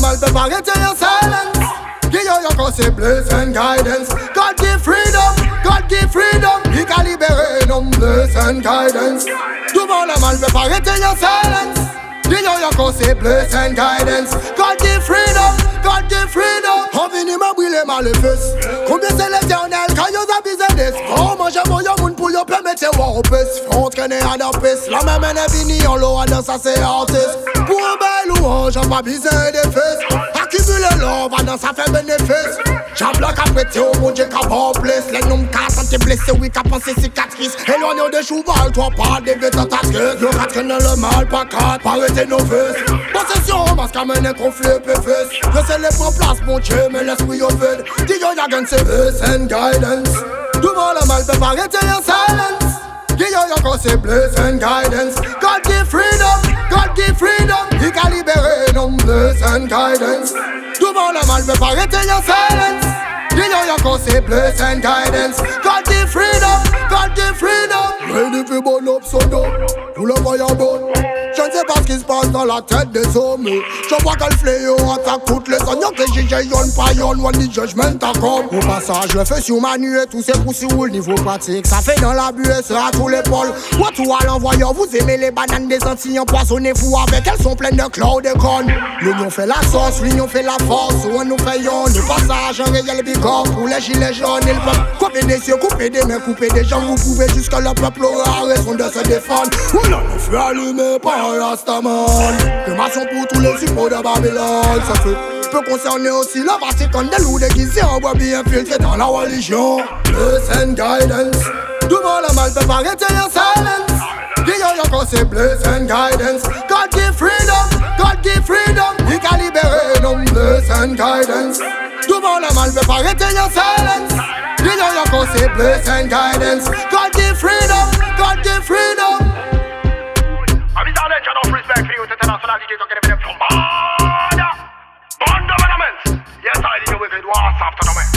mal peut pas arrêter your silence. Give you your conseil, bless and guidance. God give freedom, God give freedom. Il a libéré nos um, bless and guidance. Monde mal peut pas arrêter your silence. Give you your conseil, bless and guidance. God give freedom, God give freedom. On finit ma brûler mal les fesses. Combien c'est l'éternel quand y'a a business? Oh, moi j'aime mon monde pour y'a permettre voir au pes. Front traîner à la pes. La même fini, on l'aura dans sa c'est artiste. On pas besoin de fesses. Accumuler l'or, dans sa fait bénéfice. J'abloque après t'es au mon Dieu qu'a pas place. Les noms cassent, t'es blessé, oui, qu'a pensé cicatrice. Éloigné des cheval, toi pas des bêtes à ta tête. Le mal. Je yo, and guidance. Tout le mal pas arrêter your silence. Give you your conseil, bless and guidance. God give freedom, God give freedom. And guidance. Le monde a mal peut pas your silence. You your conseil, bless and guidance. God give freedom, God give freedom. Ready for burn up, son up. Tout le voyant bon. Je sais pas ce qui se passe dans la tête des hommes. Je vois qu'elle fléau attaque toutes les. Y'a que j'ai yon pas yon, one the judgment a come. Au passage, je fais sur ma nuit, tous ces poussis où le niveau pratique. Ça fait dans la buée, ça à tous les pôles. Moi, tout à l'envoyeur, vous aimez les bananes des Antilles empoisonnez-vous avec elles sont pleines de cloud et connes. L'union fait la sauce, l'union fait la force. Où on nous fait yon, le passage, un réel bicor pour les gilets jaunes et le. Des cieux, couper des mains, couper des jambes. Vous pouvez jusqu'à le peuple aura raison de se défendre. On a le feu allumé par Rastaman. Crémation pour tous les suppôts de Babylone. Ça fait peut concerner aussi la déguisés en brebis infiltrés dans la religion. And guidance. Devant la mal peut your silence. Give you your conseil, bless and guidance. God give freedom, God give freedom. He can libérer nos bless and guidance. Devant la mal peut pas arrêter your and guidance. God give freedom, God give freedom. I'm in the of respect for you, to get a bit of from Yes, I did with it. war after the man.